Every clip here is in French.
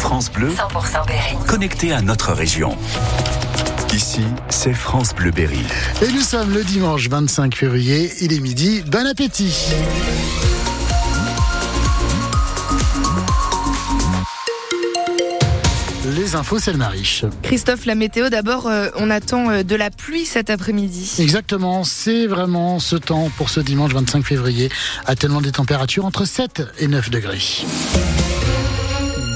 France Bleu, 100% Berry. connecté à notre région. Ici, c'est France Bleu Berry. Et nous sommes le dimanche 25 février, il est midi, bon appétit Les infos, c'est le Mariche. Christophe, la météo, d'abord, euh, on attend euh, de la pluie cet après-midi. Exactement, c'est vraiment ce temps pour ce dimanche 25 février, à tellement des températures entre 7 et 9 degrés.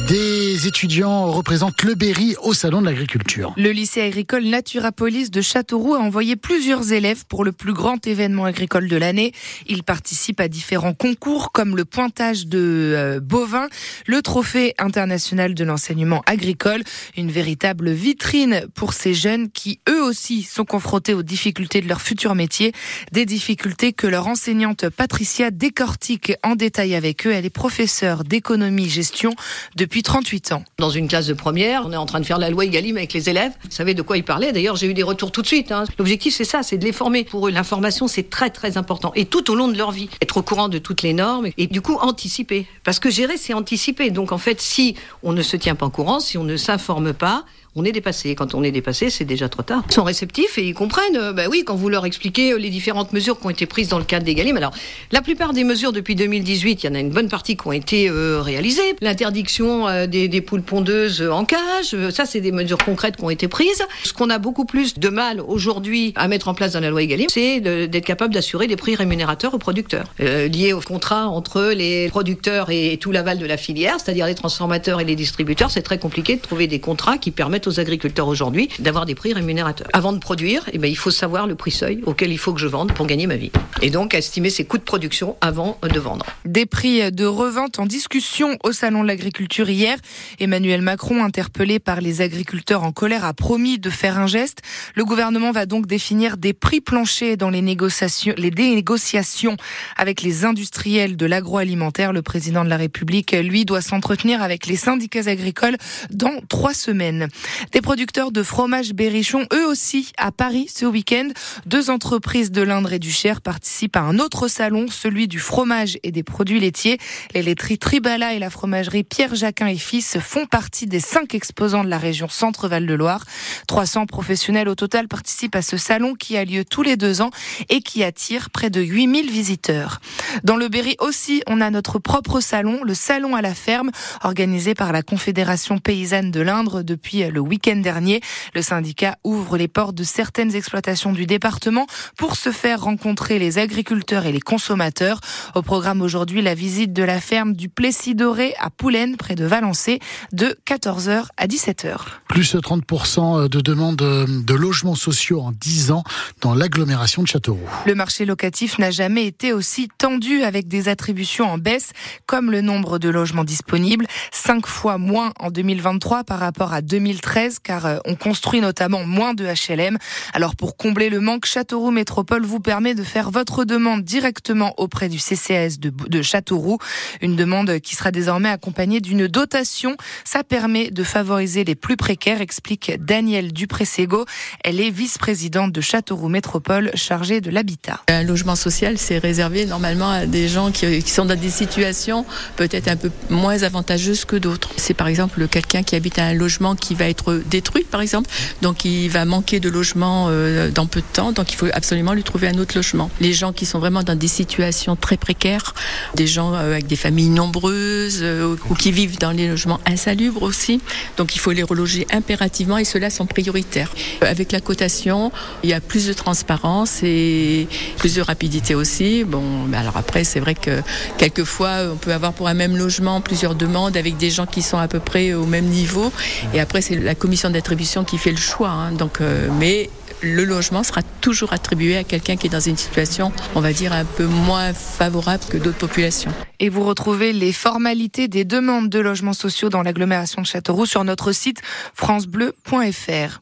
Des étudiants représentent le Berry au Salon de l'Agriculture. Le lycée agricole Naturapolis de Châteauroux a envoyé plusieurs élèves pour le plus grand événement agricole de l'année. Ils participent à différents concours comme le pointage de euh, bovins, le trophée international de l'enseignement agricole, une véritable vitrine pour ces jeunes qui eux aussi sont confrontés aux difficultés de leur futur métier, des difficultés que leur enseignante Patricia décortique en détail avec eux. Elle est professeure d'économie-gestion depuis 38 ans. Dans une classe de première, on est en train de faire la loi Egalim avec les élèves. Vous savez de quoi ils parlaient. D'ailleurs, j'ai eu des retours tout de suite. hein. L'objectif, c'est ça, c'est de les former. Pour eux, l'information, c'est très, très important. Et tout au long de leur vie. Être au courant de toutes les normes et du coup, anticiper. Parce que gérer, c'est anticiper. Donc, en fait, si on ne se tient pas au courant, si on ne s'informe pas, on est dépassé. Quand on est dépassé, c'est déjà trop tard. Ils sont réceptifs et ils comprennent. euh, bah oui, quand vous leur expliquez euh, les différentes mesures qui ont été prises dans le cadre d'Egalim. Alors, la plupart des mesures depuis 2018, il y en a une bonne partie qui ont été euh, réalisées. L'interdiction des, des poules pondeuses en cage, ça, c'est des mesures concrètes qui ont été prises. Ce qu'on a beaucoup plus de mal aujourd'hui à mettre en place dans la loi Egalim, c'est d'être capable d'assurer des prix rémunérateurs aux producteurs, liés au contrat entre les producteurs et tout l'aval de la filière, c'est-à-dire les transformateurs et les distributeurs. C'est très compliqué de trouver des contrats qui permettent aux agriculteurs aujourd'hui d'avoir des prix rémunérateurs. Avant de produire, eh ben, il faut savoir le prix seuil auquel il faut que je vende pour gagner ma vie. Et donc estimer ses coûts de production avant de vendre. Des prix de revente en discussion au Salon de l'Agriculture hier. Emmanuel Macron, interpellé par les agriculteurs en colère, a promis de faire un geste. Le gouvernement va donc définir des prix planchers dans les négociations, les négociations avec les industriels de l'agroalimentaire. Le président de la République, lui, doit s'entretenir avec les syndicats agricoles dans trois semaines. Des producteurs de fromage berrichon, eux aussi, à Paris ce week-end. Deux entreprises de l'Indre et du Cher participent à un autre salon, celui du fromage et des produits laitiers. Les laiteries Tribala et la fromagerie Pierre Jacquin et Fils font partie des cinq exposants de la région Centre-Val de Loire. 300 professionnels au total participent à ce salon qui a lieu tous les deux ans et qui attire près de 8000 visiteurs. Dans le Berry aussi, on a notre propre salon, le Salon à la ferme, organisé par la Confédération paysanne de l'Indre depuis le week-end dernier. Le syndicat ouvre les portes de certaines exploitations du département pour se faire rencontrer les agriculteurs et les consommateurs. Au programme aujourd'hui, la visite de la ferme du Plessis-Doré à Poulaine, près de Valençay, de 14h à 17h. Plus de 30% de demandes de logements sociaux en 10 ans dans l'agglomération de Châteauroux. Le marché locatif n'a jamais été aussi tendu avec des attributions en baisse, comme le nombre de logements disponibles, cinq fois moins en 2023 par rapport à 2013, car euh, on construit notamment moins de HLM. Alors pour combler le manque, Châteauroux Métropole vous permet de faire votre demande directement auprès du CCAS de, Châteauroux, une demande qui sera désormais accompagnée d'une dotation. Ça permet de favoriser les plus précaires, explique Danielle Dupré-Ségo. Elle est vice-présidente de Châteauroux Métropole chargée de l'habitat. Un logement social, c'est réservé normalement à des gens qui, qui sont dans des situations peut-être un peu moins avantageuses que d'autres. C'est par exemple quelqu'un qui habite à un logement qui va être détruit, par exemple, donc il va manquer de logement euh, dans peu de temps, donc il faut absolument lui trouver un autre logement. Les gens qui sont vraiment dans des situations très précaires, des gens euh, avec des familles nombreuses euh, ou qui vivent dans les logements insalubres aussi, donc il faut les reloger impérativement et ceux-là sont prioritaires. Avec la cotation, il y a plus de transparence et plus de rapidité aussi. Bon, mais alors après, c'est vrai que quelquefois, on peut avoir pour un même logement plusieurs demandes avec des gens qui sont à peu près au même niveau. Et après, c'est la commission d'attribution qui fait le choix. hein. Donc, euh, mais le logement sera toujours attribué à quelqu'un qui est dans une situation, on va dire, un peu moins favorable que d'autres populations. Et vous retrouvez les formalités des demandes de logements sociaux dans l'agglomération de Châteauroux sur notre site francebleu.fr.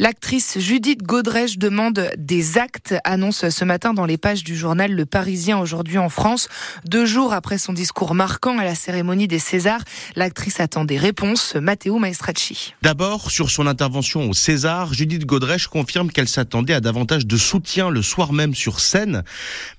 L'actrice Judith Godrèche demande des actes, annonce ce matin dans les pages du journal Le Parisien aujourd'hui en France. Deux jours après son discours marquant à la cérémonie des Césars, l'actrice attend des réponses. Matteo Maestracci. D'abord, sur son intervention au César, Judith Godrèche confirme qu'elle s'attendait à davantage de soutien le soir même sur scène,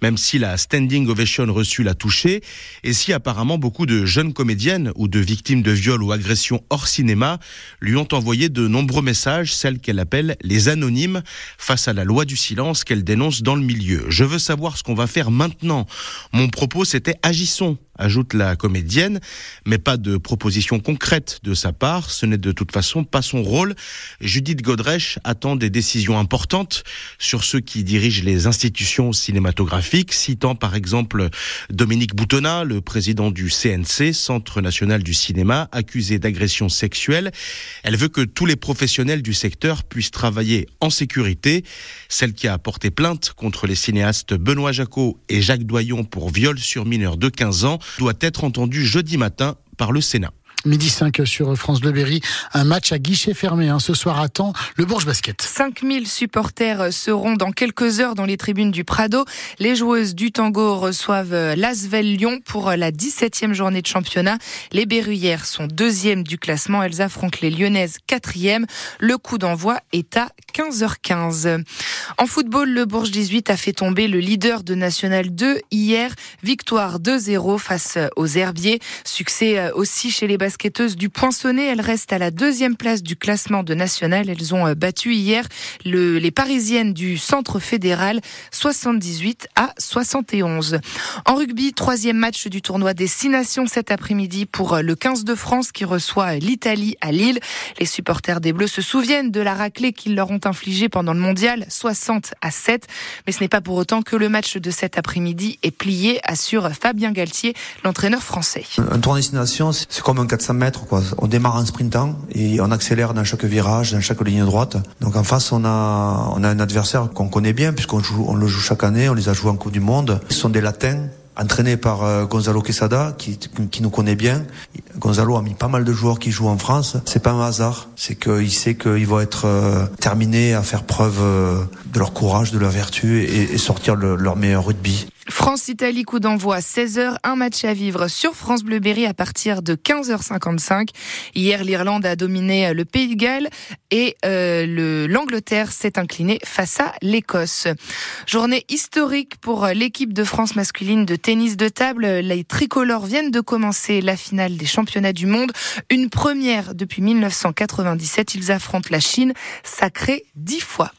même si la standing ovation reçue l'a touchée, et si apparemment beaucoup de jeunes comédiennes ou de victimes de viols ou agressions hors cinéma lui ont envoyé de nombreux messages, celles qu'elle a les anonymes face à la loi du silence qu'elle dénonce dans le milieu. Je veux savoir ce qu'on va faire maintenant. Mon propos, c'était agissons ajoute la comédienne, mais pas de proposition concrète de sa part. Ce n'est de toute façon pas son rôle. Judith Godrèche attend des décisions importantes sur ceux qui dirigent les institutions cinématographiques, citant par exemple Dominique Boutonnat, le président du CNC, Centre national du cinéma, accusé d'agression sexuelle. Elle veut que tous les professionnels du secteur puissent travailler en sécurité. Celle qui a porté plainte contre les cinéastes Benoît Jacot et Jacques Doyon pour viol sur mineur de 15 ans doit être entendu jeudi matin par le Sénat. Midi 5 sur France Bleu Berry, un match à guichet fermé hein, ce soir à temps, le Bourges Basket. 5000 supporters seront dans quelques heures dans les tribunes du Prado. Les joueuses du tango reçoivent l'Asvel Lyon pour la 17e journée de championnat. Les Berruyères sont deuxièmes du classement. Elles affrontent les Lyonnaises quatrième. Le coup d'envoi est à 15h15. En football, le Bourges 18 a fait tomber le leader de National 2 hier. Victoire 2-0 face aux Herbiers. Succès aussi chez les basketteuses du Poinçonnet. Elles restent à la deuxième place du classement de national. Elles ont euh, battu hier le, les Parisiennes du Centre fédéral 78 à 71. En rugby, troisième match du tournoi des Six Nations cet après-midi pour euh, le 15 de France qui reçoit l'Italie à Lille. Les supporters des Bleus se souviennent de la raclée qu'ils leur ont infligée pendant le mondial, 60 à 7. Mais ce n'est pas pour autant que le match de cet après-midi est plié, assure Fabien Galtier, l'entraîneur français. Un tournoi des Six Nations, c'est comme un 400 mètres. On démarre en sprintant et on accélère dans chaque virage, dans chaque ligne droite. Donc en face, on a, on a un adversaire qu'on connaît bien puisqu'on on le joue chaque année. On les a joués en Coupe du Monde. Ce sont des Latins entraînés par euh, Gonzalo Quesada, qui, nous connaît bien. Gonzalo a mis pas mal de joueurs qui jouent en France. C'est pas un hasard, c'est qu'il sait qu'ils vont être euh, terminés à faire preuve euh, de leur courage, de leur vertu et, sortir le, leur meilleur rugby. France-Italie, coup d'envoi 16h, un match à vivre sur France Bleu Berry à partir de 15h55. Hier, l'Irlande a dominé le Pays de Galles et l'Angleterre s'est inclinée face à l'Écosse. Journée historique pour l'équipe de France masculine de tennis de table. Les tricolores viennent de commencer la finale des championnats du monde. Une première depuis 1997. Ils affrontent la Chine, sacrée dix fois.